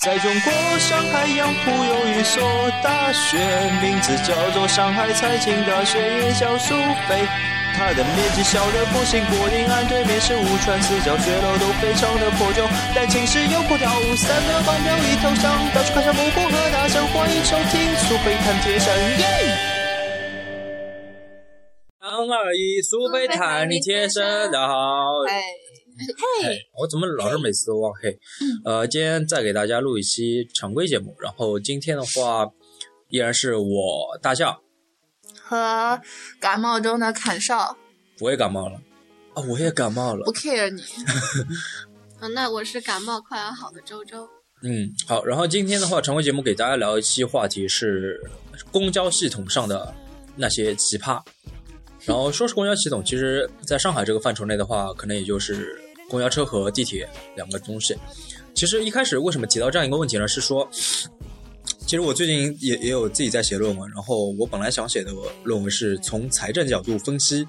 在中国上海杨浦有一所大学，名字叫做上海财经大学，也叫苏菲。它的面积小的不行，柏林岸对面是五川，四角学楼都非常的破旧，但寝室有空调，三个方标一头上，到处看上木工和大象。欢迎收听苏菲谈铁山。耶！三二一，苏菲谈你贴身，大家好。哎，嘿，我怎么老是每次都忘嘿？呃，今天再给大家录一期常规节目，然后今天的话依然是我大象，和感冒中的砍少我也感冒了啊，我也感冒了不。care 你，嗯，那我是感冒快要好的周周。嗯，好，然后今天的话，常规节目给大家聊一期话题是公交系统上的那些奇葩。然后说是公交系统，其实在上海这个范畴内的话，可能也就是公交车和地铁两个东西。其实一开始为什么提到这样一个问题呢？是说，其实我最近也也有自己在写论文，然后我本来想写的论文是从财政角度分析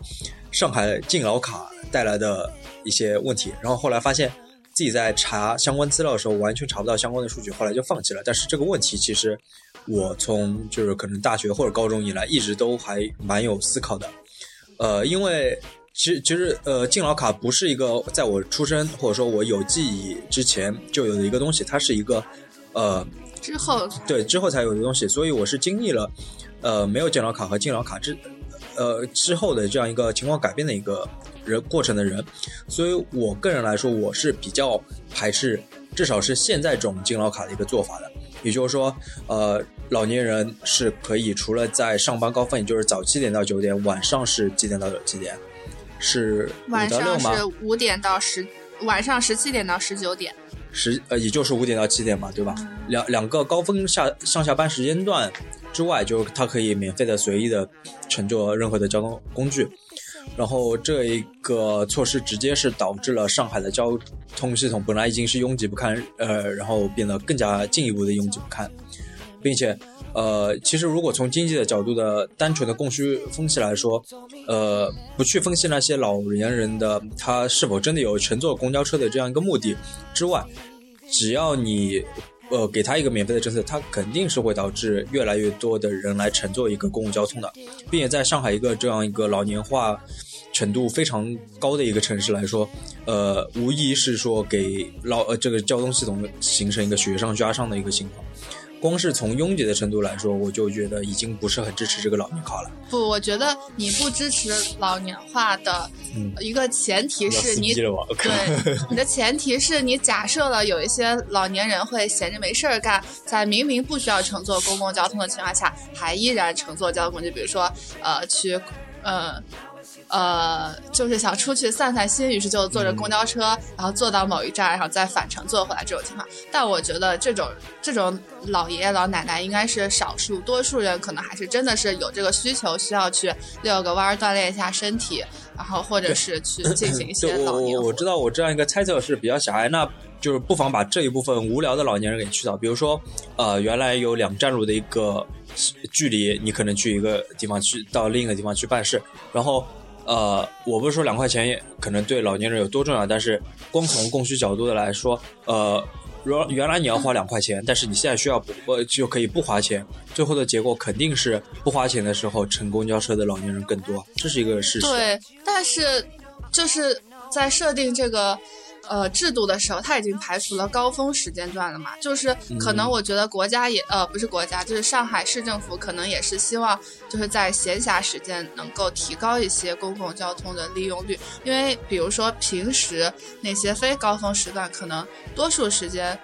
上海敬老卡带来的一些问题，然后后来发现自己在查相关资料的时候完全查不到相关的数据，后来就放弃了。但是这个问题其实我从就是可能大学或者高中以来一直都还蛮有思考的，呃，因为其实其实呃敬老卡不是一个在我出生或者说我有记忆之前就有的一个东西，它是一个呃之后对之后才有的东西，所以我是经历了呃没有敬老卡和敬老卡之呃之后的这样一个情况改变的一个人过程的人，所以我个人来说，我是比较排斥至少是现在这种敬老卡的一个做法的。也就是说，呃，老年人是可以除了在上班高峰，也就是早七点到九点，晚上是几点到几点？是五晚？上是五点到十，晚上十七点到十九点。十呃，也就是五点到七点嘛，对吧？两两个高峰下上下班时间段之外，就它可以免费的随意的乘坐任何的交通工具。然后这一个措施直接是导致了上海的交通系统本来已经是拥挤不堪，呃，然后变得更加进一步的拥挤不堪，并且呃，其实如果从经济的角度的单纯的供需分析来说，呃，不去分析那些老年人的他是否真的有乘坐公交车的这样一个目的之外，只要你呃给他一个免费的政策，他肯定是会导致越来越多的人来乘坐一个公共交通的，并且在上海一个这样一个老年化程度非常高的一个城市来说，呃，无疑是说给老呃这个交通系统形成一个雪上加霜的一个情况。光是从拥挤的程度来说，我就觉得已经不是很支持这个老年卡了。不，我觉得你不支持老年化的嗯一个前提是你了对，你的前提是你假设了有一些老年人会闲着没事儿干，在明明不需要乘坐公共交通的情况下，还依然乘坐交通工具，比如说呃去呃。呃，就是想出去散散心，于是就坐着公交车，然后坐到某一站，然后再返程坐回来这种情况。但我觉得这种这种老爷爷老奶奶应该是少数，多数人可能还是真的是有这个需求，需要去遛个弯儿锻炼一下身体，然后或者是 去进行一些老年我我知道我这样一个猜测是比较狭隘，那就是不妨把这一部分无聊的老年人给去掉。比如说，呃，原来有两站路的一个距离，你可能去一个地方去到另一个地方去办事，然后。呃，我不是说两块钱也可能对老年人有多重要，但是光从供需角度的来说，呃，原原来你要花两块钱，但是你现在需要不呃就可以不花钱，最后的结果肯定是不花钱的时候乘公交车的老年人更多，这是一个事实。对，但是就是在设定这个呃制度的时候，它已经排除了高峰时间段了嘛。就是可能我觉得国家也、呃不是国家，就是上海市政府可能也是希望就是在闲暇时间能够提高一些公共交通的利用率，因为比如说平时那些非高峰时段，可能多数时间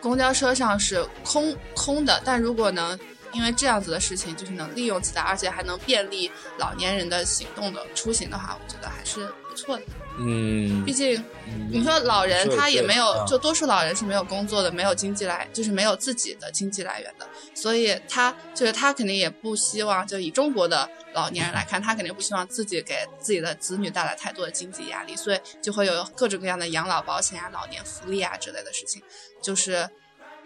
公交车上是空空的，但如果能因为这样子的事情，就是能利用起来，而且还能便利老年人的行动的出行的话，我觉得还是不错的。嗯，毕竟你说老人他也没有就多数老人是没有工作的，没有经济来，就是没有自己的经济来源的，所以他就是他肯定也不希望，就以中国的老年人来看，他肯定不希望自己给自己的子女带来太多的经济压力，所以就会有各种各样的养老保险啊、老年福利啊之类的事情，就是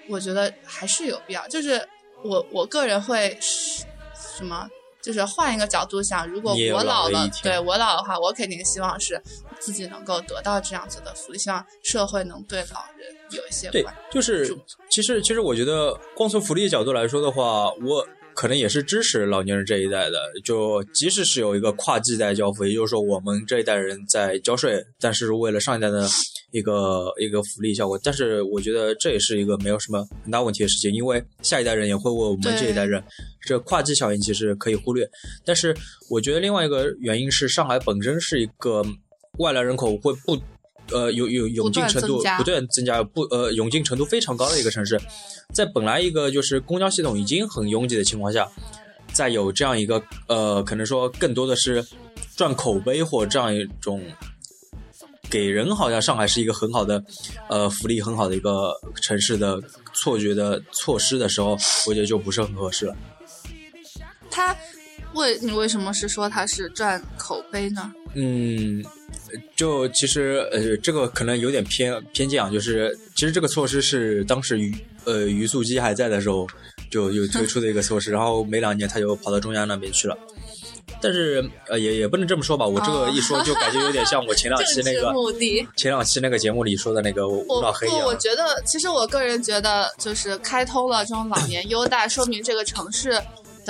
我觉得还是有必要，就是我我个人会什么就是换一个角度想，如果我老了对我老的话，我肯定希望是自己能够得到这样子的福利，希望社会能对老人有一些对关，就是其实其实我觉得，光从福利角度来说的话，我可能也是支持老年人这一代的。就即使是有一个跨季代交付，也就是说我们这一代人在交税，但是为了上一代的一个一个福利效果，但是我觉得这也是一个没有什么很大问题的事情，因为下一代人也会为我们这一代人，这跨季效应其实可以忽略。但是我觉得另外一个原因是，上海本身是一个外来人口会不。呃，有有涌进程度不断增加不断增加，不呃涌进程度非常高的一个城市，在本来一个就是公交系统已经很拥挤的情况下，再有这样一个呃，可能说更多的是赚口碑或这样一种给人好像上海是一个很好的呃福利很好的一个城市的错觉的措施的时候，我觉得就不是很合适了。他为你为什么是说他是赚口碑呢？嗯，就其实呃，这个可能有点偏偏见啊，就是其实这个措施是当时于呃于素基还在的时候就有推出的一个措施，然后没两年他就跑到中央那边去了。但是呃，也也不能这么说吧，我这个一说就感觉有点像我前两期那个。前两期那个节目里说的那个吴我不，老黑一样我。觉得，其实我个人觉得，就是开通了这种老年 优待，说明这个城市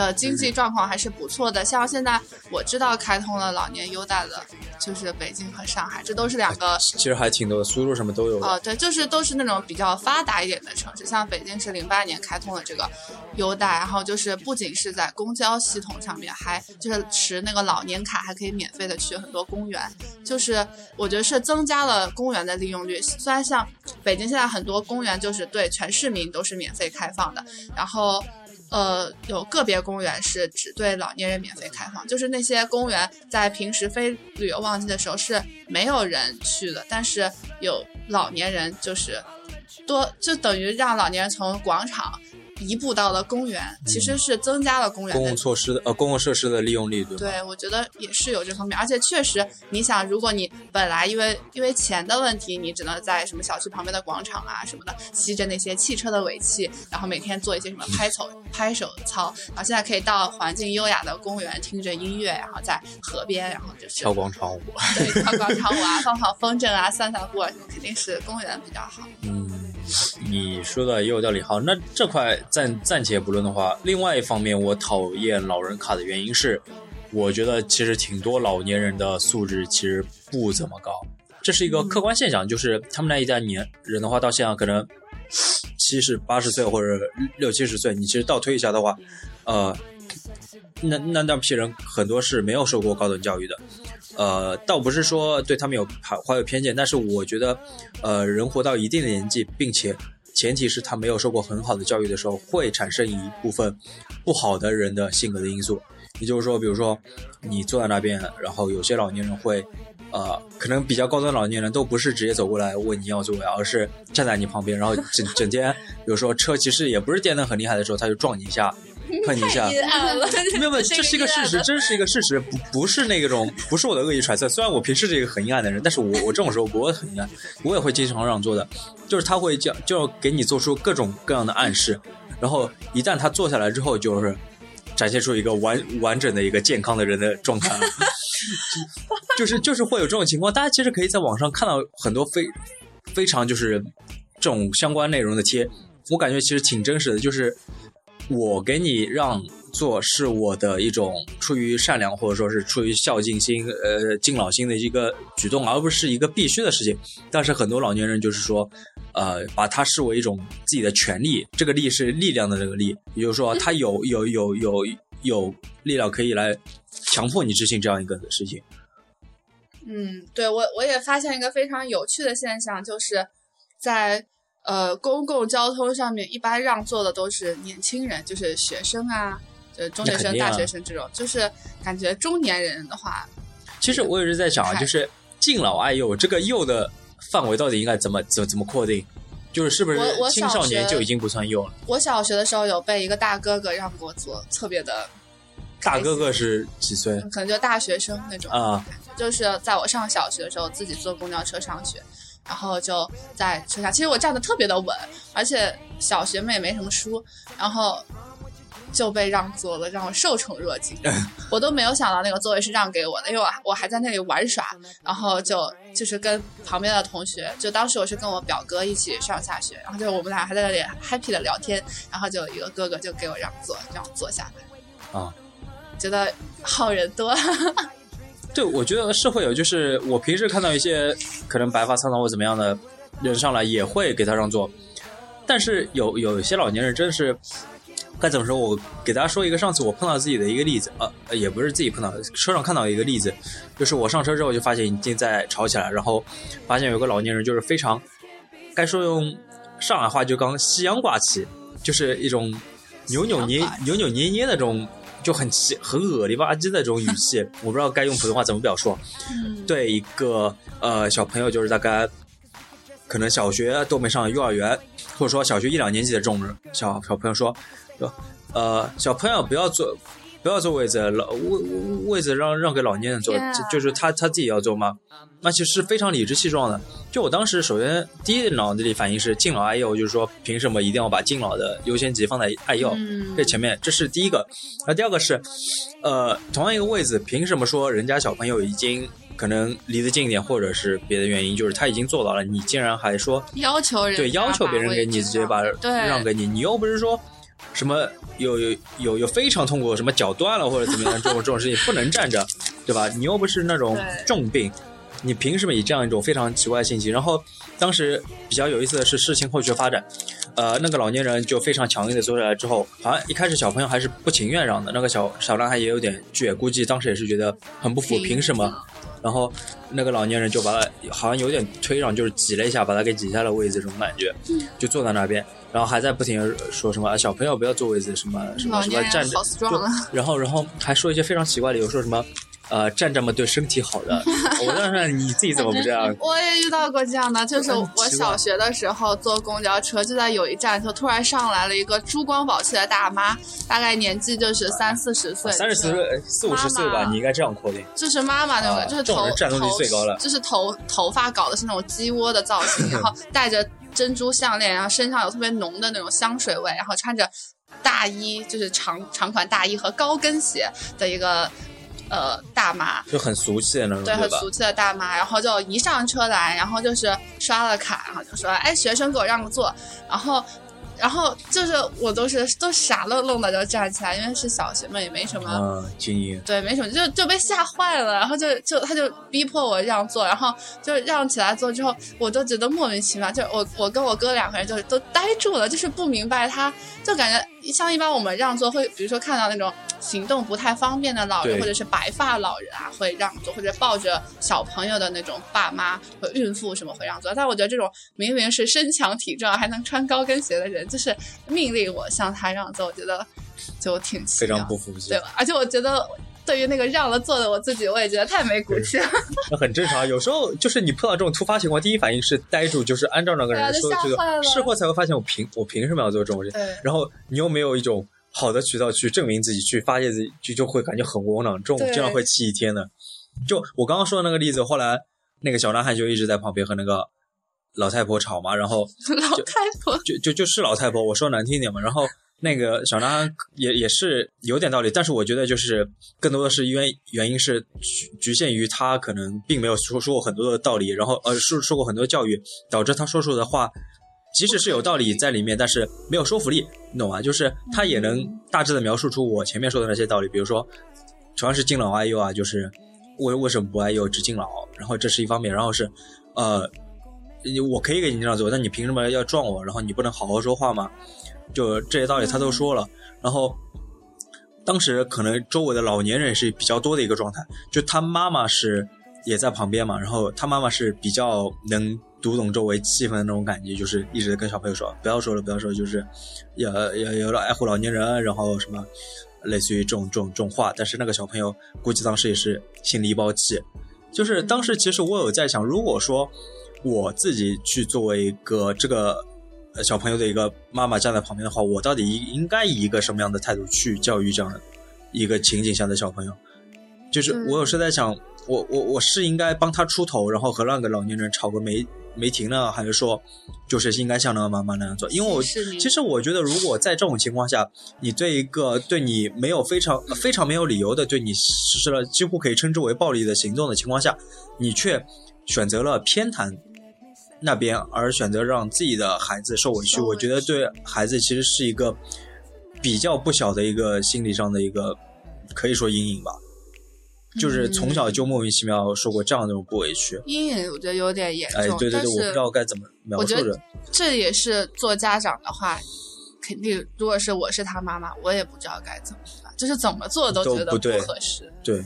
的经济状况还是不错的。像现在我知道开通了老年优待的，就是北京和上海，这都是两个其实还挺多的，苏州什么都有的。哦，对，就是都是那种比较发达一点的城市，像北京是零八年开通了这个优待，然后就是不仅是在公交系统上面，还就是持那个老年卡还可以免费的去很多公园，就是我觉得是增加了公园的利用率。虽然像北京现在很多公园就是对全市民都是免费开放的，然后。呃，有个别公园是只对老年人免费开放，就是那些公园在平时非旅游旺季的时候是没有人去的，但是有老年人就是多，就等于让老年人从广场移步到了公园，其实是增加了公园的公共措施的呃公共设施的利用率，对吧？对，我觉得也是有这方面，而且确实，你想，如果你本来因为因为钱的问题，你只能在什么小区旁边的广场啊什么的，吸着那些汽车的尾气，然后每天做一些什么拍手拍手操，然后现在可以到环境优雅的公园，听着音乐，然后在河边，然后就是跳广场舞。对跳广场舞啊，放放风筝啊，散散步啊，肯定是公园比较好。嗯，你说的也有道理。好，那这块暂暂且不论的话，另外一方面，我讨厌老人卡的原因是，我觉得其实挺多老年人的素质其实不怎么高，这是一个客观现象。就是他们那一代年人的话，到现在可能七十八十岁或者六七十岁，你其实倒推一下的话，呃，那那那批人很多是没有受过高等教育的。呃，倒不是说对他们有怀怀有偏见，但是我觉得，呃，人活到一定的年纪，并且前提是他没有受过很好的教育的时候，会产生一部分不好的人的性格的因素。也就是说，比如说你坐在那边，然后有些老年人会，呃，可能比较高端老年人都不是直接走过来问你要座位，而是站在你旁边，然后整整天，有时候车其实也不是电灯很厉害的时候，他就撞你一下，碰你一下，没有没有，这是一个事实，真是一个事实，不不是那种，不是我的恶意揣测。虽然我平时是一个很阴暗的人，但是我我这种时候不会很阴暗，我也会经常让座的。就是他会叫，就要给你做出各种各样的暗示，然后一旦他坐下来之后，就是展现出一个完完整的一个健康的人的状态，就是就是会有这种情况。大家其实可以在网上看到很多非非常就是这种相关内容的贴，我感觉其实挺真实的，就是。我给你让座是我的一种出于善良或者说是出于孝敬心、呃敬老心的一个举动，而不是一个必须的事情。但是很多老年人就是说，呃，把它视为一种自己的权利，这个力是力量的这个力，也就是说，他有有有有有力量可以来强迫你执行这样一个事情。嗯，对我我也发现一个非常有趣的现象，就是在呃公共交通上面，一般让座的都是年轻人，就是学生啊，就是中学生、大学生这种，就是感觉中年人的话，其实我也是在想啊，就是敬老爱幼这个幼的范围到底应该怎么怎么怎么扩定？就是是不是青少年就已经不算幼了？我小学的时候有被一个大哥哥让过座，特别的大哥哥是几岁可能就大学生那种啊？就是在我上小学的时候，自己坐公交车上学，然后就在车上，其实我站的特别的稳，而且小学妹也没什么书，然后就被让座了，让我受宠若惊。我都没有想到那个座位是让给我的，因为我我还在那里玩耍，然后就就是跟旁边的同学，就当时我是跟我表哥一起上下学，然后就我们俩还在那里 happy 的聊天，然后就有一个哥哥就给我让座，让我坐下来。啊，觉得好人多。对，我觉得是会有，就是我平时看到一些可能白发苍苍或怎么样的人上来，也会给他让座。但是有有一些老年人真是该怎么说？我给大家说一个上次我碰到自己的一个例子，呃，也不是自己碰到，车上看到一个例子，就是我上车之后就发现已经在吵起来，然后发现有个老年人就是非常该说用上海话就刚西洋挂起，就是一种扭扭捏扭扭捏捏的这种。就很奇很恶里吧唧的这种语气，我不知道该用普通话怎么表述。对一个呃小朋友，就是大概可能小学都没上幼儿园，或者说小学一两年级的这种小小朋友说，说呃小朋友不要坐。不要坐位子，老位位子让让给老年人坐，就是他他自己要坐吗？那其实是非常理直气壮的。就我当时首先第一脑子里反应是敬老爱幼，就是说凭什么一定要把敬老的优先级放在爱幼这前面？这是第一个。那第二个是，呃，同样一个位置，凭什么说人家小朋友已经可能离得近一点，或者是别的原因，就是他已经坐到了，你竟然还说要求人对要求别人给你直接把让给你，你又不是说。什么有有有有非常痛苦，什么脚断了或者怎么样这种这种事情不能站着，对吧？你又不是那种重病，你凭什么以这样一种非常奇怪的信息？然后当时比较有意思的是事情后续发展，呃，那个老年人就非常强硬的坐下来之后，好像一开始小朋友还是不情愿让的，那个小小男孩也有点倔，估计当时也是觉得很不服，凭什么？然后那个老年人就把他好像有点推让，就是挤了一下，把他给挤下了位子，这种感觉，就坐在那边。然后还在不停的说什么小朋友不要坐位子什么什么什么站着，然后然后还说一些非常奇怪的，有说什么呃站这么对身体好的，我问问你自己怎么不这样？我也遇到过这样的，就是我小学的时候坐公交车，就在有一站就突然上来了一个珠光宝气的大妈，大概年纪就是三四十岁，三十四岁四五十岁吧，你应该这样扩定，就是妈妈那种，就是头战斗力最高了，就是头头发搞的是那种鸡窝的造型，然后戴着。珍珠项链，然后身上有特别浓的那种香水味，然后穿着大衣，就是长长款大衣和高跟鞋的一个呃大妈，就很俗气的那种，对，很俗气的大妈。然后就一上车来，然后就是刷了卡，然后就说：“哎，学生给我让个座。”然后。然后就是我都是都傻愣愣的就站起来，因为是小学嘛，也没什么精英，对，没什么，就就被吓坏了。然后就就他就逼迫我让座，然后就让起来坐之后，我都觉得莫名其妙。就我我跟我哥两个人就都呆住了，就是不明白，他就感觉像一般我们让座会，比如说看到那种。行动不太方便的老人，或者是白发老人啊，会让座；或者抱着小朋友的那种爸妈和孕妇什么会让座。但我觉得这种明明是身强体壮还能穿高跟鞋的人，就是命令我向他让座，我觉得就挺非常不服气，对吧？而且我觉得对于那个让了座的我自己，我也觉得太没骨气了。那很正常，有时候就是你碰到这种突发情况，第一反应是呆住，就是按照那个人说的这个，事后才会发现我凭我凭什么要做这种事？然后你又没有一种。好的渠道去证明自己，去发泄自己，就就会感觉很窝囊，这种经常会气一天的。就我刚刚说的那个例子，后来那个小男孩就一直在旁边和那个老太婆吵嘛，然后 老太婆就就就是老太婆，我说难听点嘛。然后那个小张也也是有点道理，但是我觉得就是更多的是因为原因是局局限于他可能并没有说说过很多的道理，然后呃说说过很多教育，导致他说出的话。即使是有道理在里面，但是没有说服力，你懂吗？就是他也能大致的描述出我前面说的那些道理，比如说，主要是敬老爱幼啊，就是为为什么不爱幼只敬老？然后这是一方面，然后是，呃，我可以给你这样做，但你凭什么要撞我？然后你不能好好说话吗？就这些道理他都说了。然后当时可能周围的老年人是比较多的一个状态，就他妈妈是也在旁边嘛，然后他妈妈是比较能。读懂周围气氛的那种感觉，就是一直跟小朋友说，不要说了，不要说，就是要要要爱护老年人，然后什么，类似于这种这种这种话。但是那个小朋友估计当时也是心里一包气，就是当时其实我有在想，如果说我自己去作为一个这个小朋友的一个妈妈站在旁边的话，我到底应应该以一个什么样的态度去教育这样的一个情景下的小朋友？就是我有时在想。我我我是应该帮他出头，然后和那个老年人吵个没没停呢，还是说就是应该像那个妈妈那样做？因为我其实我觉得，如果在这种情况下，你对一个对你没有非常非常没有理由的对你实施了几乎可以称之为暴力的行动的情况下，你却选择了偏袒那边，而选择让自己的孩子受委屈，我觉得对孩子其实是一个比较不小的一个心理上的一个可以说阴影吧。就是从小就莫名其妙受过这样的种不委屈，阴影我觉得有点严重，哎，对对对，我不知道该怎么描述着。这也是做家长的话，肯定如果是我是他妈妈，我也不知道该怎么办，就是怎么做都觉得都不对合适。对，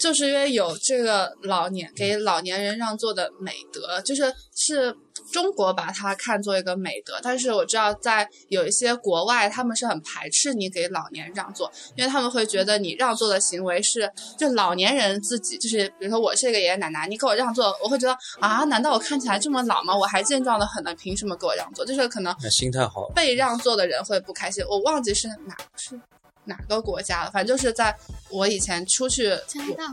就是因为有这个老年给老年人让座的美德，就是是中国把它看作一个美德，但是我知道在有一些国外，他们是很排斥你给老年人让座，因为他们会觉得你让座的行为是就老年人自己，就是比如说我是一个爷爷奶奶，你给我让座，我会觉得啊，难道我看起来这么老吗？我还健壮的很呢，凭什么给我让座？就是可能那心态好，被让座的人会不开心。我忘记是哪是哪个国家了，反正就是在我以前出去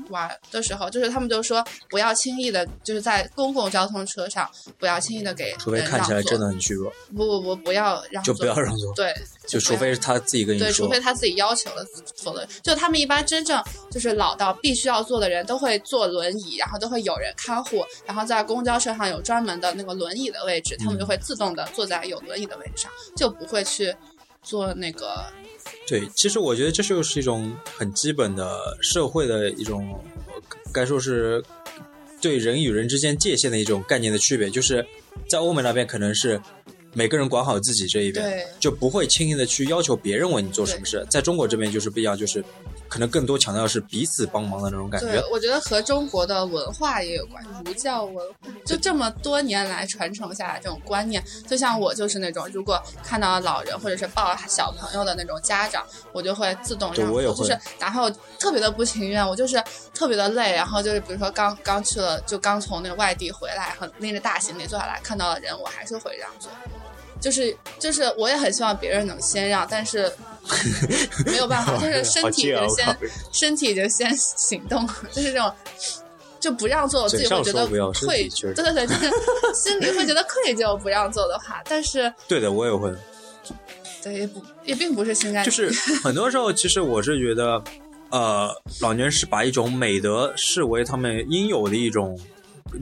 玩的时候，就是他们就说不要轻易的，就是在公共交通车上不要轻易的给除非人让座看起来真的很虚弱，不不不不要让就座，不要让座。对，就除非是他自己跟你说。对，除非，他自己要求了，否则就他们一般真正就是老到必须要坐的人都会坐轮椅，然后都会有人看护，然后在公交车上有专门的那个轮椅的位置，他们就会自动的坐在有轮椅的位置上，就不会去坐那个对，其实我觉得这就是一种很基本的社会的一种，呃该说是对人与人之间界限的一种概念的区别，就是在欧美那边可能是。每个人管好自己这一边，就不会轻易的去要求别人为你做什么事。在中国这边就是不一样，就是可能更多强调的是彼此帮忙的那种感对觉。，我觉得和中国的文化也有关，儒教文化就这么多年来传承下来这种观念。就像我就是那种，如果看到老人或者是抱小朋友的那种家长，我就会自动让座，就是哪怕我特别的不情愿，我就是特别的累，然后就是比如说刚刚去了，就刚从那个外地回来，很拎着大行李坐下来，看到了人，我还是会让座。就是就是，我也很希望别人能先让，但是 没有办法，就是身体已经先身体已经先行动了，就是这种就不让座，我自己会觉得愧疚对对对，就是 心里会觉得愧疚，不让座的话，但是对的，我也会。对也不也并不是心甘就是很多时候，其实我是觉得，呃，老年人是把一种美德视为他们应有的一种，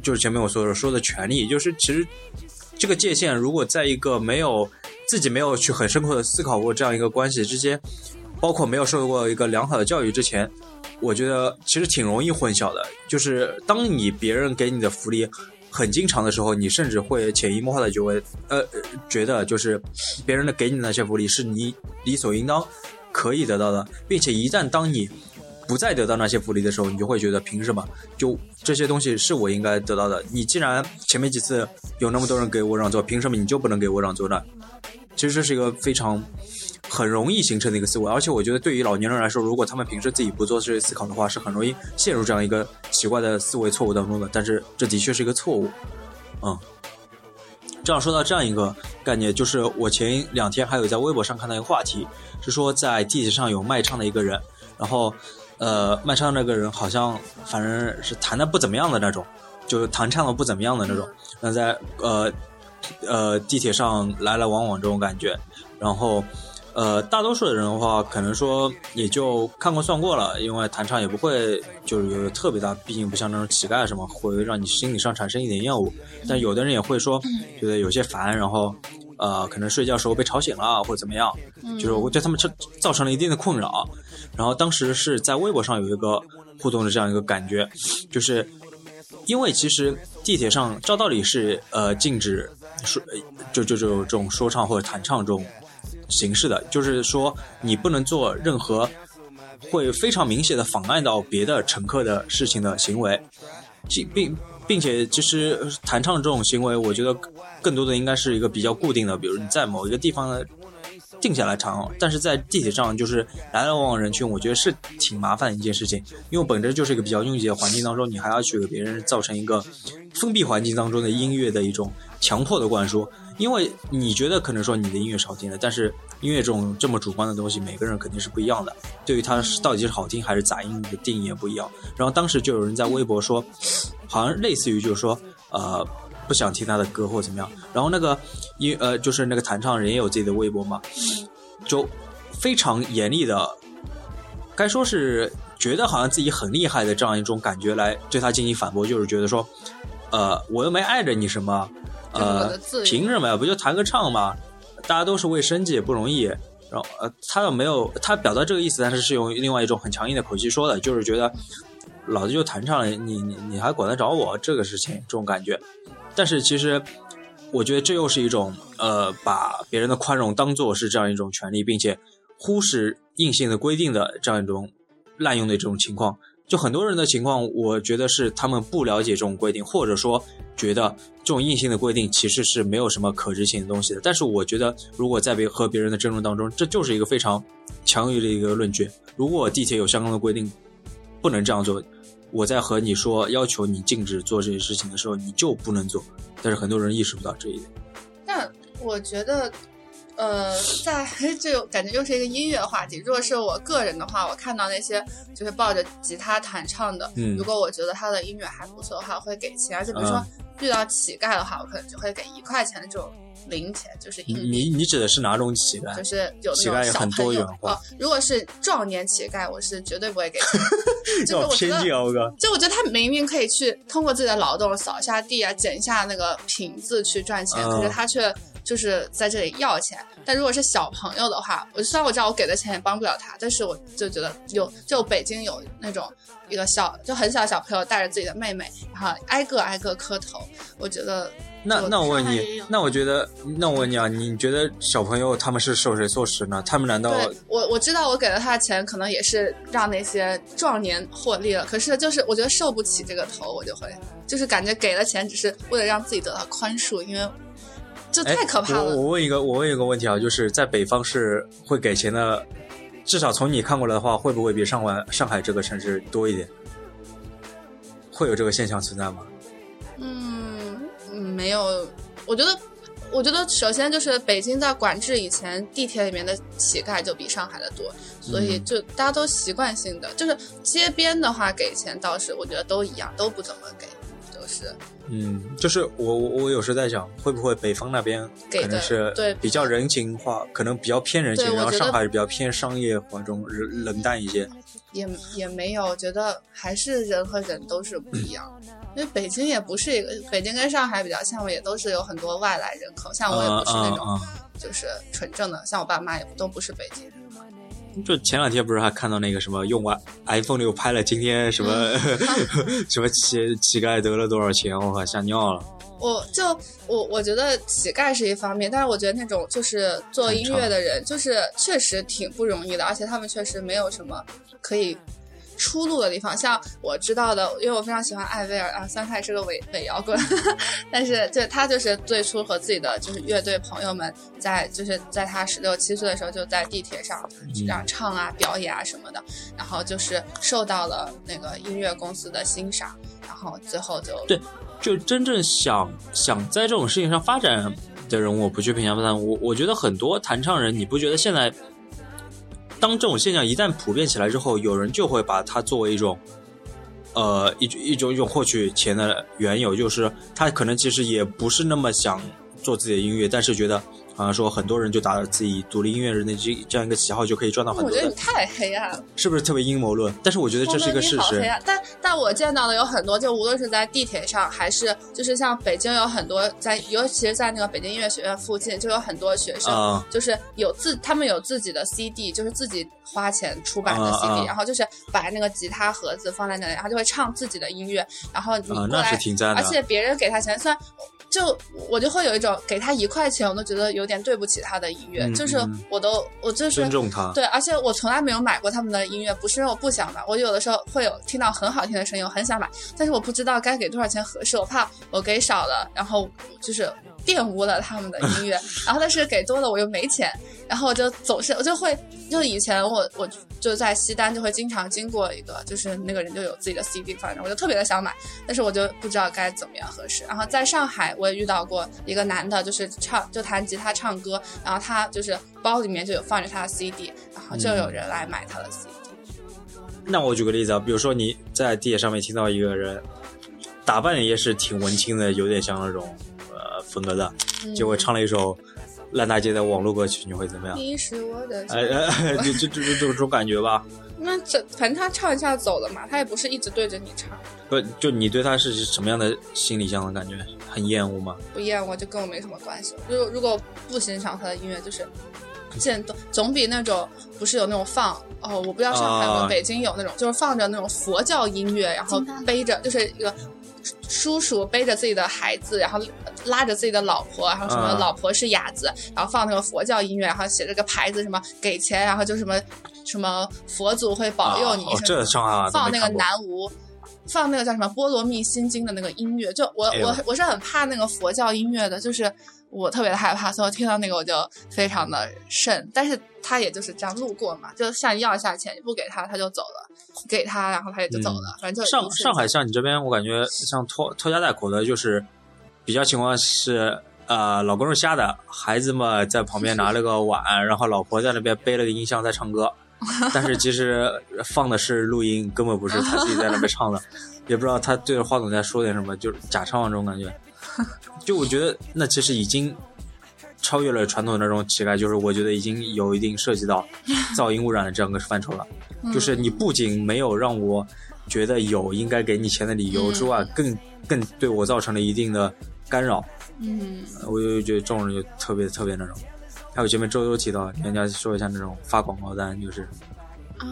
就是前面我所说的权利，就是其实这个界限，如果在一个没有自己没有去很深刻的思考过这样一个关系之间，包括没有受过一个良好的教育之前，我觉得其实挺容易混淆的。就是当你别人给你的福利很经常的时候，你甚至会潜移默化的就会呃觉得就是别人的给你的那些福利是你理所应当可以得到的，并且一旦当你不再得到那些福利的时候，你就会觉得凭什么？就这些东西是我应该得到的。你既然前面几次有那么多人给我让座，凭什么你就不能给我让座呢？其实这是一个非常很容易形成的一个思维，而且我觉得对于老年人来说，如果他们平时自己不做这些思考的话，是很容易陷入这样一个奇怪的思维错误当中的。但是这的确是一个错误，嗯。这样说到这样一个概念，就是我前两天还有在微博上看到一个话题，是说在地铁上有卖唱的一个人，然后呃卖唱那个人好像反正是弹的不怎么样的那种，就是弹唱的不怎么样的那种，那在呃呃地铁上来来往往这种感觉，然后呃大多数的人的话，可能说也就看过算过了，因为弹唱也不会就是有特别大，毕竟不像那种乞丐什么会让你心理上产生一点厌恶，但有的人也会说觉得有些烦，然后。呃，可能睡觉时候被吵醒了，或者怎么样，就是我对他们造造成了一定的困扰。然后当时是在微博上有一个互动的这样一个感觉，就是因为其实地铁上照道理是呃禁止说就就就这种说唱或者弹唱这种形式的，就是说你不能做任何会非常明显的妨碍到别的乘客的事情的行为，并并并且其实弹唱这种行为，我觉得更多的应该是一个比较固定的，比如你在某一个地方定下来唱，但是在地铁上就是来来往往人群，我觉得是挺麻烦的一件事情，因为本身就是一个比较拥挤的环境当中，你还要去给别人造成一个封闭环境当中的音乐的一种强迫的灌输，因为你觉得可能说你的音乐是好听的，但是音乐这种这么主观的东西，每个人肯定是不一样的，对于它是到底是好听还是杂音的定义也不一样。然后当时就有人在微博说，好像类似于就是说，呃，不想听他的歌或怎么样。然后那个音呃，就是那个弹唱人也有自己的微博嘛，就非常严厉的，该说是觉得好像自己很厉害的这样一种感觉来对他进行反驳，就是觉得说，呃，我又没碍着你什么，呃凭什么呀？不就弹个唱吗？大家都是为生计，也不容易。然后呃，他又没有他表达这个意思，但是是用另外一种很强硬的口气说的，就是觉得老子就弹唱了，你你你还管得着我这个事情这种感觉。但是其实我觉得这又是一种呃，把别人的宽容当做是这样一种权利，并且忽视硬性的规定的这样一种滥用的这种情况。就很多人的情况，我觉得是他们不了解这种规定，或者说觉得这种硬性的规定其实是没有什么可执行的东西的。但是我觉得，如果在别和别人的争论当中，这就是一个非常强于的一个论据。如果地铁有相关的规定，不能这样做，我在和你说要求你禁止做这些事情的时候，你就不能做。但是很多人意识不到这一点。但我觉得，呃，在这种感觉又是一个音乐话题。如果是我个人的话，我看到那些就是抱着吉他弹唱的，嗯如果我觉得他的音乐还不错的话，我会给钱。而且比如说啊遇到乞丐的话，我可能就会给一块钱的这种零钱，就是硬币。你你指的是哪种乞丐？就是有那乞丐很种小朋友多元化哦，如果是壮年乞丐，我是绝对不会给钱。就是我觉得！就我觉得他明明可以去通过自己的劳动扫一下地啊，捡一下那个瓶子去赚钱，嗯可是他却就是在这里要钱。但如果是小朋友的话，我虽然我知道我给的钱也帮不了他，但是我就觉得有就北京有那种一个小就很小的小朋友带着自己的妹妹，然后挨个挨个磕头，我觉得那那我问你那我觉得，那我问你啊，你觉得小朋友他们是受谁唆使呢？他们难道我我知道我给了他的钱，可能也是让那些壮年获利了。可是就是我觉得受不起这个头，我就会就是感觉给了钱只是为了让自己得到宽恕，因为这哎太可怕了。我我问一个，我问一个问题啊，就是在北方是会给钱的，至少从你看过来的话，会不会比上海上海这个城市多一点？会有这个现象存在吗？嗯，嗯没有，我觉得。我觉得首先就是北京在管制以前，地铁里面的乞丐就比上海的多，所以嗯就大家都习惯性的，就是街边的话给钱倒是我觉得都一样，都不怎么给，就是嗯，就是我我我有时在想，会不会北方那边可能是对比较人情化，可能比较偏人情，然后上海比较偏商业化中冷冷淡一些。也也没有，觉得还是人和人都是不一样。因为北京也不是一个，北京跟上海比较像，也都是有很多外来人口。像我也不是那种就是纯正的，像我爸妈也都不是北京人。啊！就前两天不是还看到那个什么用完 iPhone 六拍了今天什么、什么乞乞丐得了多少钱，我靠吓尿了。我就我我觉得乞丐是一方面，但是我觉得那种就是做音乐的人，就是确实挺不容易的，而且他们确实没有什么可以出路的地方。像我知道的，因为我非常喜欢艾薇儿啊，虽然他也是个伪伪摇滚，但是就他就是最初和自己的就是乐队朋友们在就是在他十六七岁的时候就在地铁上这样唱啊、表演啊什么的，然后就是受到了那个音乐公司的欣赏，然后最后就对就真正想想在这种事情上发展的人，我不去评价他。我我觉得很多弹唱人，你不觉得现在当这种现象一旦普遍起来之后，有人就会把它作为一种。呃，一种一种一种获取钱的缘由，就是他可能其实也不是那么想做自己的音乐，但是觉得好像说很多人就打着自己独立音乐人的这这样一个旗号，就可以赚到很多我觉得你，太黑暗了。是不是特别阴谋论？但是我觉得这是一个事实但但我见到的有很多，就无论是在地铁上，还是就是像北京有很多在，尤其是在那个北京音乐学院附近，就有很多学生，啊就是有自他们有自己的 CD，就是自己花钱出版的啊 CD，、啊然后就是把那个吉他盒子放在那里，然后就会唱自己的音乐，然后你过啊，那来，是挺赞的。而且别人给他钱，虽然。就我就会有一种给他一块钱，我都觉得有点对不起他的音乐，嗯就是嗯我都我就是尊重他。对，而且我从来没有买过他们的音乐，不是因为我不想买，我有的时候会有听到很好听的声音，我很想买，但是我不知道该给多少钱合适，我怕我给少了，然后就是玷污了他们的音乐，然后但是给多了我又没钱，然后我就总是我就会，就以前我我就在西单就会经常经过一个，就是那个人就有自己的 CD 放着，我就特别的想买，但是我就不知道该怎么样合适。然后在上海我也遇到过一个男的，就是唱就弹吉他唱歌，然后他就是包里面就有放着他的 CD，然后就有人来买他的 CD。那我举个例子啊，比如说你在地铁上面听到一个人打扮也是挺文青的，有点像那种呃风格的，结果唱了一首烂大街的网络歌曲，你会怎么样？你是我的哎哎，就就就就这种感觉吧。那这反正他唱一下走了嘛，他也不是一直对着你唱，不，就你对他是什么样的心理上的感觉？很厌恶吗？不厌恶就跟我没什么关系。如果如果不欣赏他的音乐，就是见总，总比那种不是有那种放哦，我不知道上海有没有啊北京有那种，就是放着那种佛教音乐，然后背着就是一个叔叔背着自己的孩子，然后拉着自己的老婆，然后什么啊老婆是哑子，然后放那个佛教音乐，然后写着个牌子什么给钱，然后就什么什么佛祖会保佑你这放那个南无，放那个叫什么《波罗蜜心经》的那个音乐，就我、哎我我是很怕那个佛教音乐的，就是我特别的害怕，所以我听到那个我就非常的慎。但是他也就是这样路过嘛，就向你要一下钱，你不给他他就走了，给他然后他也就走了，反正就上上海像你这边，我感觉像拖拖家带口的，就是比较情况是，呃，老公是瞎的，孩子嘛在旁边拿了个碗，然后老婆在那边背了个音箱在唱歌，但是其实放的是录音，根本不是他自己在那边唱的，也不知道他对着话筒在说点什么，就是假唱这种感觉。就我觉得那其实已经超越了传统的那种乞丐，就是我觉得已经有一定涉及到噪音污染的这样个范畴了。就是你不仅没有让我觉得有应该给你钱的理由之外，更更对我造成了一定的干扰。嗯，呃我就觉得这种人就特别特别那种。还有前面周周提到，人家说一下那种发广告单，就是啊，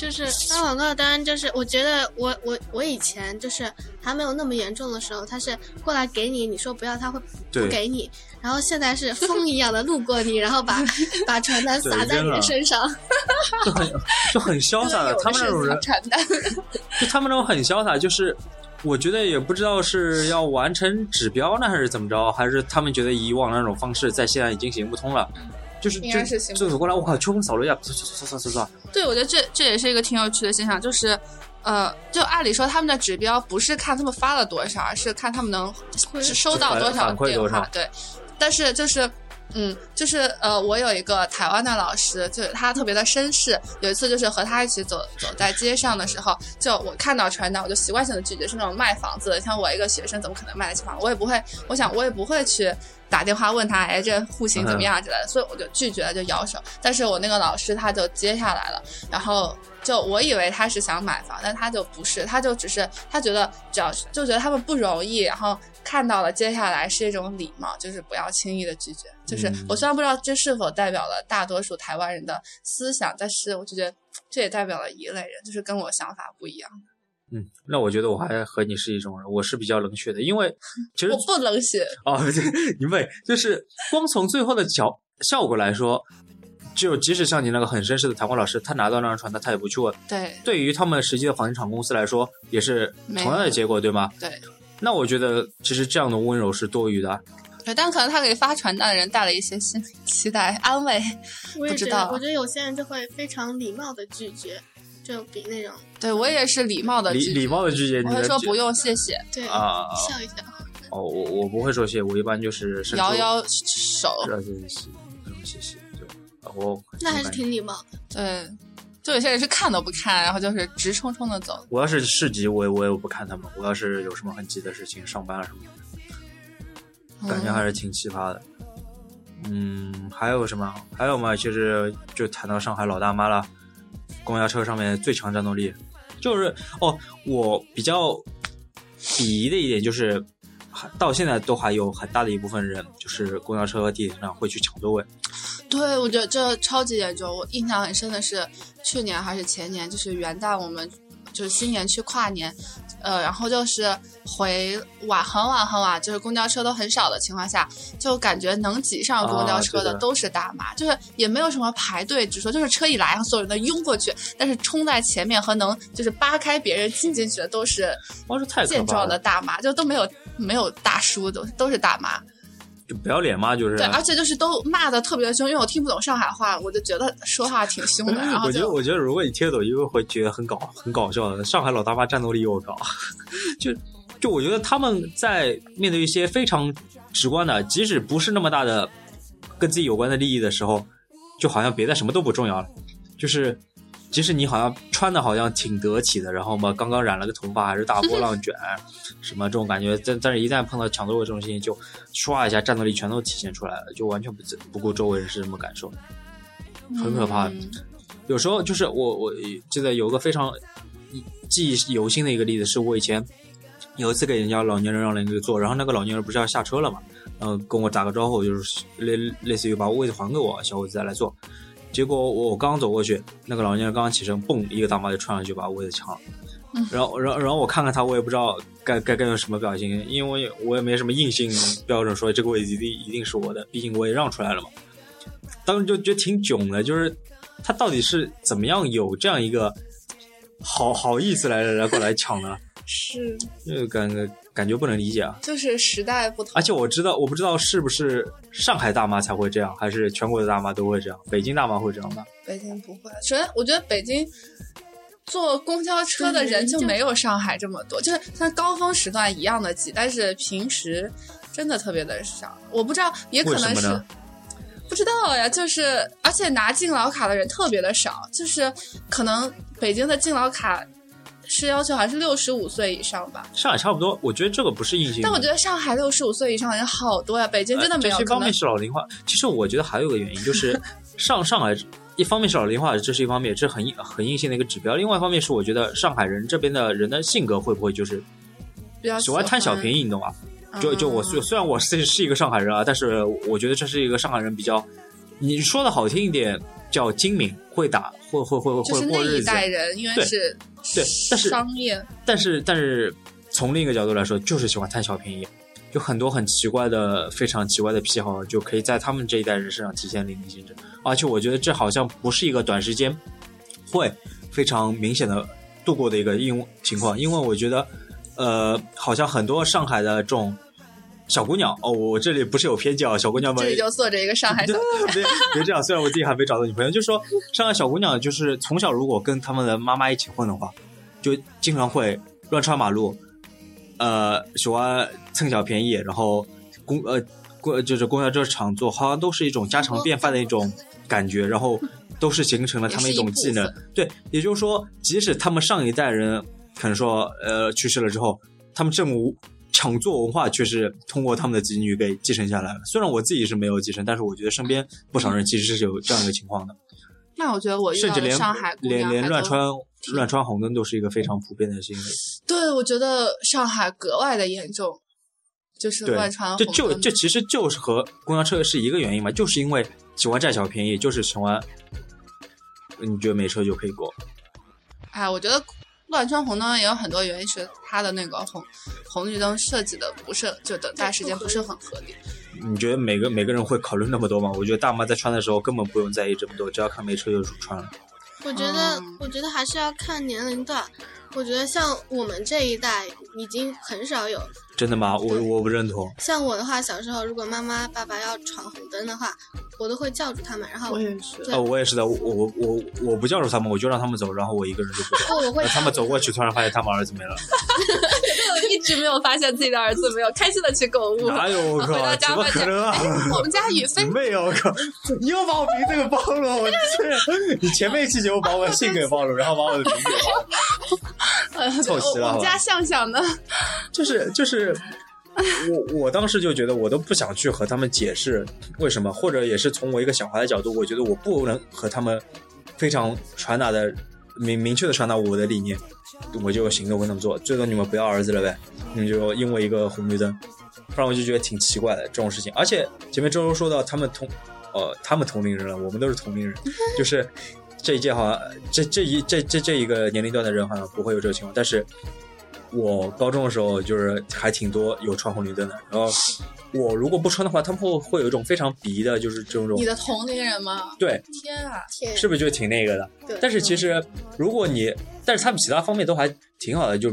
就是发广告单，就是我觉得我我我以前就是还没有那么严重的时候，他是过来给你，你说不要，他会不给你。然后现在是风一样的路过你，然后把 把传单撒在你的身上。就很就很潇洒的。他们那种人，传单，就他们那种很潇洒，就是我觉得也不知道是要完成指标呢，还是怎么着，还是他们觉得以往那种方式在现在已经行不通了。就是应该就是行不就走过来，我靠，秋风扫了一下，唰唰唰唰唰唰，对，我觉得这这也是一个挺有趣的现象，就是。呃，就按理说他们的指标不是看他们发了多少，而是看他们能是收到多少电话。对，但是就是，嗯，就是呃，我有一个台湾的老师，就是他特别的绅士。有一次就是和他一起走走在街上的时候，就我看到传单，我就习惯性的拒绝，是那种卖房子的，像我一个学生怎么可能卖得起房？我也不会，我想我也不会去打电话问他，哎，这户型怎么样之类的，所以我就拒绝了，就摇手。但是我那个老师他就接下来了，然后就我以为他是想买房，但他就不是，他就只是他觉得只要就觉得他们不容易，然后看到了接下来是一种礼貌，就是不要轻易的拒绝。就是嗯我虽然不知道这是否代表了大多数台湾人的思想，但是我就觉得这也代表了一类人，就是跟我想法不一样。嗯，那我觉得我还和你是一种人，我是比较冷血的，因为 其实我不冷血，哦，对，你妹，就是光从最后的效效果来说，就即使像你那个很绅士的台湾老师，他拿到那张传单，他也不去问。对对于他们实际的房地产公司来说，也是同样的结果，对吗？对那我觉得其实这样的温柔是多余的。对，但可能他给发传单的人带了一些心理期待、安慰。我也不知道，我觉得有些人就会非常礼貌的拒绝，就比那种对我也是礼貌的礼礼貌的拒绝我会说不用谢谢，对啊笑一笑。哦，我我不会说谢，我一般就是摇摇手。这谢谢，不用谢谢，就那还是挺礼貌的。对，就有些人是看都不看，然后就是直冲冲的走。我要是市集，我也我也不看他们。我要是有什么很急的事情，上班啊什么的。感觉还是挺奇葩的。嗯，还有什么？还有嘛？就是就谈到上海老大妈了，公交车上面最强战斗力，就是哦，我比较鄙夷的一点就是，到现在都还有很大的一部分人，就是公交车和地铁上会去抢座位。对，我觉得这超级严重。我印象很深的是，去年还是前年，就是元旦我们就是新年去跨年，呃，然后就是回晚很晚很晚，就是公交车都很少的情况下，就感觉能挤上公交车的的都是大妈，就是也没有什么排队，只说就是车一来，所有人都拥过去，但是冲在前面和能就是扒开别人挤进去的都是健壮的！大妈，就都没有没有大叔，都都是大妈。就不要脸嘛，就是。对，而且就是都骂的特别凶，因为我听不懂上海话，我就觉得说话挺凶的，然后我觉得，我觉得如果你贴抖音，会觉得很搞，很搞笑的。上海老大妈战斗力又高，就就我觉得他们在面对一些非常直观的，即使不是那么大的跟自己有关的利益的时候，就好像别的什么都不重要了。就是即使你好像穿的好像挺得体的，然后嘛，刚刚染了个头发，还是大波浪卷，什么这种感觉，但但是一旦碰到抢座位这种事情，就唰一下战斗力全都体现出来了，就完全不不顾周围人是什么感受，很可怕。有时候就是我我记得有个非常记忆犹新的一个例子，是我以前有一次给人家老年人让了一个座，然后那个老年人不是要下车了嘛，然后跟我打个招呼，就是类类似于把位子还给我，小伙子再来坐。结果我刚走过去，那个老年人刚刚起身，嘣，一个大妈就窜上去把位子抢了。然后，然后，然后我看看他，我也不知道该该该用什么表情，因为我也没什么硬性标准说这个位置一定一定是我的，毕竟我也让出来了嘛。当时就觉得挺囧的，就是他到底是怎么样有这样一个好好意思来来过来抢呢？是，就感感觉不能理解啊！就是时代不同，而且我知道，我不知道是不是上海大妈才会这样，还是全国的大妈都会这样？北京大妈会这样吗？北京不会。首先，我觉得北京坐公交车的人就没有上海这么多，就是像高峰时段一样的挤，但是平时真的特别的少。我不知道，也可能是不知道呀。就是而且拿敬老卡的人特别的少，就是可能北京的敬老卡是要求还是六十五岁以上吧。上海差不多，我觉得这个不是硬性。但我觉得上海六十五岁以上的人好多呀，北京真的没有。呃这一方面是老龄化，其实我觉得还有个原因就是 上上海。一方面是老龄化，这是一方面，这是很硬很硬性的一个指标。另外一方面是，我觉得上海人这边的人的性格会不会就是比较喜欢贪小便宜，你懂吗？就就我虽虽然我是是一个上海人啊，但是我觉得这是一个上海人比较，你说的好听一点叫精明，会打，会会会就是那一会过日子。代人，因为对是对但是商业，但是但是从另一个角度来说，就是喜欢贪小便宜，有很多很奇怪的、非常奇怪的癖好，就可以在他们这一代人身上体现淋漓尽致。而且我觉得这好像不是一个短时间会非常明显的度过的一个因情况，因为我觉得，呃，好像很多上海的这种小姑娘，哦，我这里不是有偏见啊，小姑娘们这里就坐着一个上海小 别别这样，虽然我自己还没找到女朋友，就是说上海小姑娘就是从小如果跟他们的妈妈一起混的话，就经常会乱穿马路，呃，喜欢蹭小便宜，然后公呃公就是公交车常坐，好像都是一种家常便饭的一种感觉，然后都是形成了他们一种技能。对，也就是说，即使他们上一代人可能说呃去世了之后，他们这种抢座文化却是通过他们的子女给继承下来了。虽然我自己是没有继承，但是我觉得身边不少人其实是有这样一个情况的，那我觉得我遇到的甚至连上海姑连娘连乱穿乱穿红灯都是一个非常普遍的行为。对，我觉得上海格外的严重，就是乱穿，这红灯就这其实就是和公交车是一个原因嘛，就是因为喜欢占小便宜，就是喜欢你觉得没车就可以过。哎，我觉得乱穿红灯也有很多原因是它的那个红红绿灯设计的不是就等待时间不是很合理。你觉得每个每个人会考虑那么多吗？我觉得大妈在穿的时候根本不用在意这么多，只要看没车就穿了。我觉得，嗯我觉得还是要看年龄段。我觉得像我们这一代已经很少有，真的吗？我我不认同。像我的话，小时候如果妈妈爸爸要闯红灯的话，我都会叫住他们，然后我也是对呃，我也是的，我我我我不叫住他们，我就让他们走，然后我一个人就不走。哦，我会他们走过去，突然发现他们儿子没了，一直没有发现自己的儿子没有开心的去购物。哪有我靠回到？家怎么发现，可能啊？哎，我们家雨飞没有，我靠！你又把我名字给暴露了，我去你前面一期节目把我的姓给暴露，然后把我的名字给暴露，呃凑齐了我们家向向呢？就是就是。我我当时就觉得我都不想去和他们解释为什么，或者也是从我一个小孩的角度，我觉得我不能和他们非常传达的明明确的传达我的理念，我就行动跟他们做，最多你们不要儿子了呗，你们就因为一个红绿灯，不然我就觉得挺奇怪的这种事情。而且前面周周说到他们同，呃，他们同龄人了，我们都是同龄人，就是这一届好像这这一这这这一个年龄段的人好像不会有这种情况，但是我高中的时候就是还挺多有穿红绿灯的，然后我如果不穿的话，他们会会有一种非常鄙夷的，就是这种你的同龄人吗？对，天啊！天是不是就挺那个的？对但是其实如果你，但是他们其他方面都还挺好的，就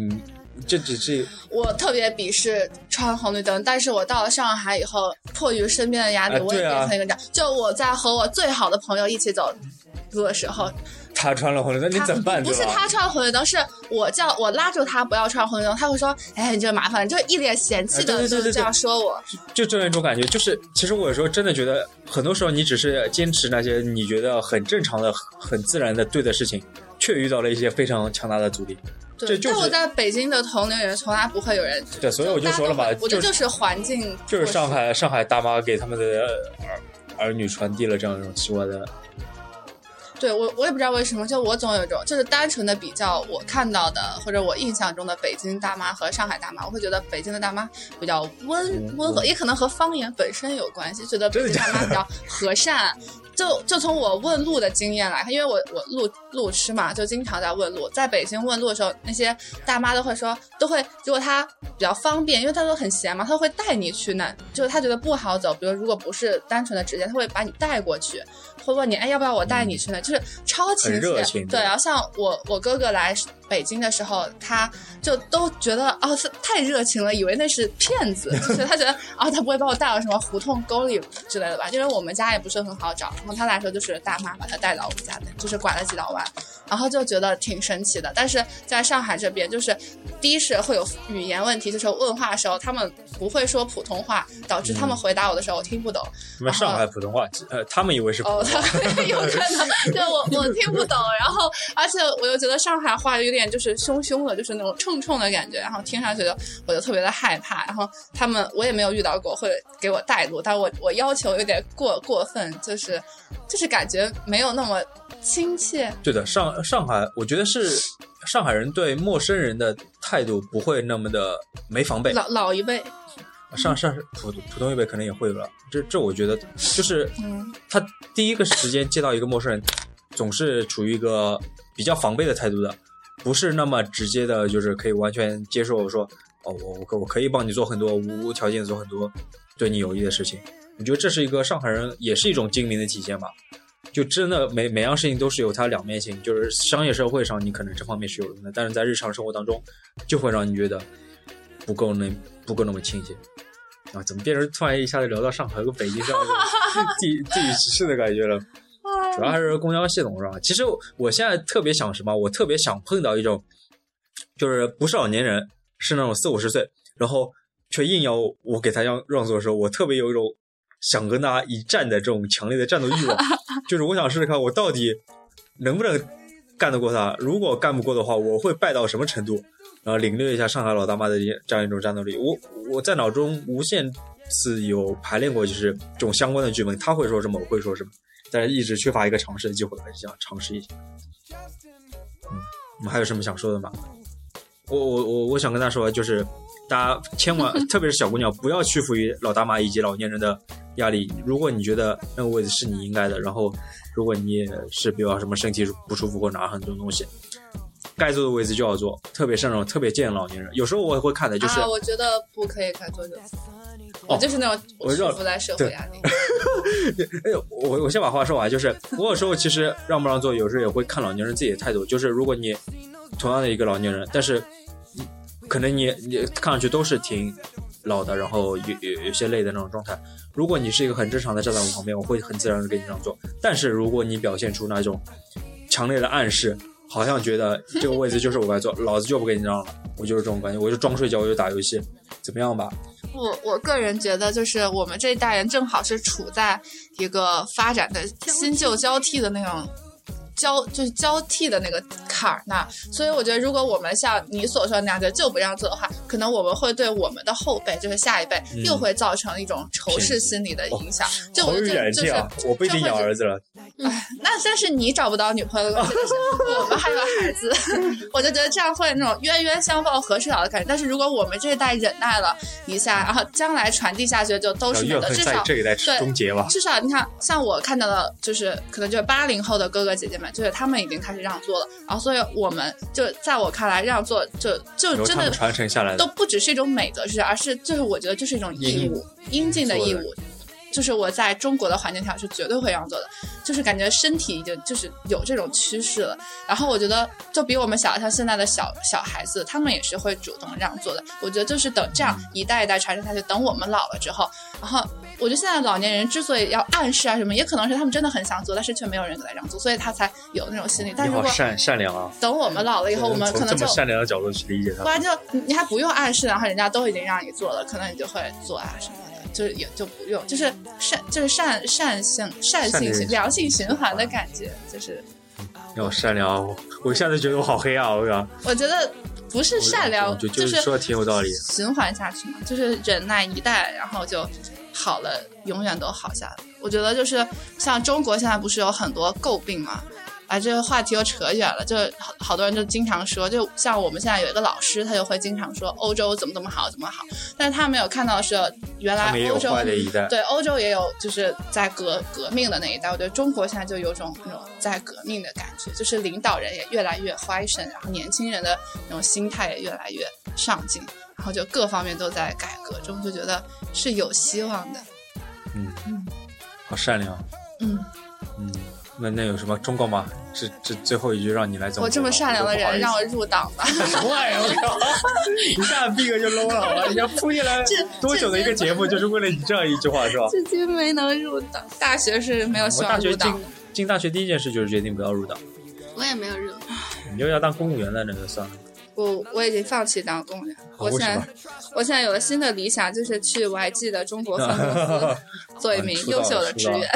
这只是我特别鄙视穿红绿灯，但是我到了上海以后，迫于身边的压力，我也变成一个这样。就我在和我最好的朋友一起走路的时候，他穿了红绿灯，你怎么办？不是他穿红绿灯，是我叫我拉住他不要穿红绿灯，他会说：“哎，你这麻烦。”就一脸嫌弃的就这样说我。就这样一种感觉，就是其实我有时候真的觉得，很多时候你只是坚持那些你觉得很正常的、很自然的对的事情，却遇到了一些非常强大的阻力。对，就是但我在北京的同龄人从来不会有人，对，所以我就说了嘛，我觉得就是环境，就是上海上海大妈给他们的儿儿女传递了这样一种奇怪的，对我我也不知道为什么，就我总有一种就是单纯的比较我看到的或者我印象中的北京大妈和上海大妈，我会觉得北京的大妈比较温嗯温和，也可能和方言本身有关系，觉得北京大妈比较和善。就就从我问路的经验来看，因为我我路路痴嘛，就经常在问路。在北京问路的时候，那些大妈都会说，都会如果她比较方便，因为她都很闲嘛，她会带你去那，就是她觉得不好走，比如如果不是单纯的直接，她会把你带过去，会问你，哎，要不要我带你去呢？就是超亲很热情切。对，然后像我我哥哥来北京的时候，他就都觉得哦，是太热情了，以为那是骗子，就是他觉得啊、他不会把我带到什么胡同沟里之类的吧？因为我们家也不是很好找，然后他来说就是大妈把他带到我们家的，就是拐了几道弯，然后就觉得挺神奇的。但是在上海这边，就是第一是会有语言问题，就是问话的时候他们不会说普通话，导致他们回答我的时候我听不懂。什么上海普通话，呃，他们以为是普哦，通话，他 有可能，对我我听不懂，然后而且我又觉得上海话有点就是凶凶的，就是那种冲冲的感觉，然后听上去就我就特别的害怕。然后他们我也没有遇到过会给我带路，但我我要求有点过过分，就是就是感觉没有那么亲切。对的，上上海，我觉得是上海人对陌生人的态度不会那么的没防备，老老一辈，上上普普通一辈可能也会了，这这我觉得就是嗯，他第一个时间见到一个陌生人，总是处于一个比较防备的态度的，不是那么直接的，就是可以完全接受说，哦，我我可我可以帮你做很多无条件做很多对你有益的事情。我觉得这是一个上海人，也是一种精明的体现吧。就真的每每样事情都是有它两面性，就是商业社会上你可能这方面是有用的，但是在日常生活当中，就会让你觉得不够那不够那么亲切。啊，怎么变成突然一下子聊到上海和北京这样的地地域歧视的感觉了？主要还是公交系统是吧。其实我现在特别想什么？我特别想碰到一种，就是不是老年人，是那种四五十岁，然后却硬要我给他让让座的时候，我特别有一种想跟他一战的这种强烈的战斗欲望。就是我想试试看，我到底能不能干得过他？如果干不过的话，我会败到什么程度？然后领略一下上海老大妈的这样一种战斗力。我我在脑中无限次有排练过，就是这种相关的剧本，他会说什么，我会说什么，但是一直缺乏一个尝试的机会，还是想尝试一下。嗯，你们还有什么想说的吗？我我我我想跟大家说，就是大家千万，特别是小姑娘，不要屈服于老大妈以及老年人的压力。如果你觉得那个位置是你应该的，然后如果你也是比如什么身体不舒服或拿很多东西，该坐的位置就要坐，特别是那种特别贱的老年人。有时候我也会看的，就是、啊，我觉得不可以开桌子。哦我就是那种我知道束缚在社会压力。哎呦，我我先把话说完，就是我有时候其实让不让座，有时候也会看老年人自己的态度。就是如果你同样的一个老年人，但是你可能你你看上去都是挺老的，然后有有有些累的那种状态。如果你是一个很正常的站在我旁边，我会很自然的给你让座。但是如果你表现出那种强烈的暗示，好像觉得这个位置就是我该坐，老子就不给你让了，我就是这种感觉，我就装睡觉，我就打游戏，怎么样吧？我我个人觉得，就是我们这一代人正好是处在一个发展的新旧交替的那种交，就是交替的那个坎儿那，所以我觉得，如果我们像你所说那样就就不让做的话，可能我们会对我们的后辈，就是下一辈，嗯又会造成一种仇视心理的影响。就我好有觉得就是！我不一定养儿子了，哎那但是你找不到女朋友的关系，但是我们还有孩子，我就觉得这样会那种冤冤相报何时了的感觉。但是如果我们这一代忍耐了一下，然后将来传递下去就都是美的，至少这一代对终结吧。至少你看，像我看到的，就是可能就是八零后的哥哥姐姐们，就是他们已经开始让座了，然后所以我们就在我看来，让座就就真的传承下来都。不只是一种美德，是而是就是我觉得就是一种义务，应尽的义务。就是我在中国的环境下是绝对会让座的，就是感觉身体已经就是有这种趋势了。然后我觉得就比我们小，像现在的小小孩子，他们也是会主动让座的。我觉得就是等这样一代一代传承下去，等我们老了之后，然后我觉得现在老年人之所以要暗示啊什么，也可能是他们真的很想做，但是却没有人给他让座，所以他才有那种心理。但是善善良啊！等我们老了以后，我们可能就从这么善良的角度去理解他不。然就你你还不用暗示，然后人家都已经让你做了，可能你就会做啊什么的，就是也就不用，就是善就是善善性善性良性循环的感觉，就是要善良，我我一下子觉得我好黑啊！我靠，我觉得不是善良，就就是是说的挺有道理。循环下去嘛，就是忍耐一代，然后就好了，永远都好下来。我觉得就是像中国现在不是有很多诟病嘛，哎，这个话题又扯远了，就好好多人就经常说，就像我们现在有一个老师，他就会经常说欧洲怎么怎么好，怎么好，但是他没有看到的是，原来欧洲的一代，对欧洲也有就是在革革命的那一代，我觉得中国现在就有种那种在革命的感觉，就是领导人也越来越怀神，然后年轻人的那种心态也越来越上进，然后就各方面都在改革中，就觉得是有希望的。嗯，好善良。嗯，嗯，那那有什么忠告吗？这这最后一句让你来总结。我这么善良的人，让我入党吧。什么玩意儿？我靠！一下逼格就 low 了，好吧？你要铺进来多久的一个节目，就是为了你这样一句话，是吧？至今没能入党，大学是没有希我大学进望入党。进大学第一件事就是决定不要入党，我也没有入。你又要当公务员了，那就算了。我我已经放弃当公务员，我现在我现在有了新的理想，就是去 YG 的中国分公司做一名 优秀的职员。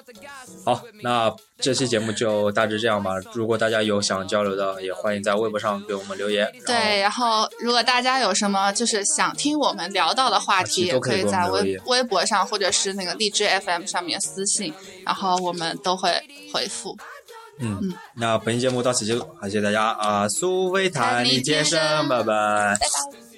好，那这期节目就大致这样吧。如果大家有想交流的，也欢迎在微博上给我们留言。对，然后如果大家有什么就是想听我们聊到的话题，也可以在微微博上或者是那个荔枝 FM 上面私信，然后我们都会回复。嗯，那本期节目到此结束，感谢大家啊！苏菲塔你健身，拜拜。拜拜。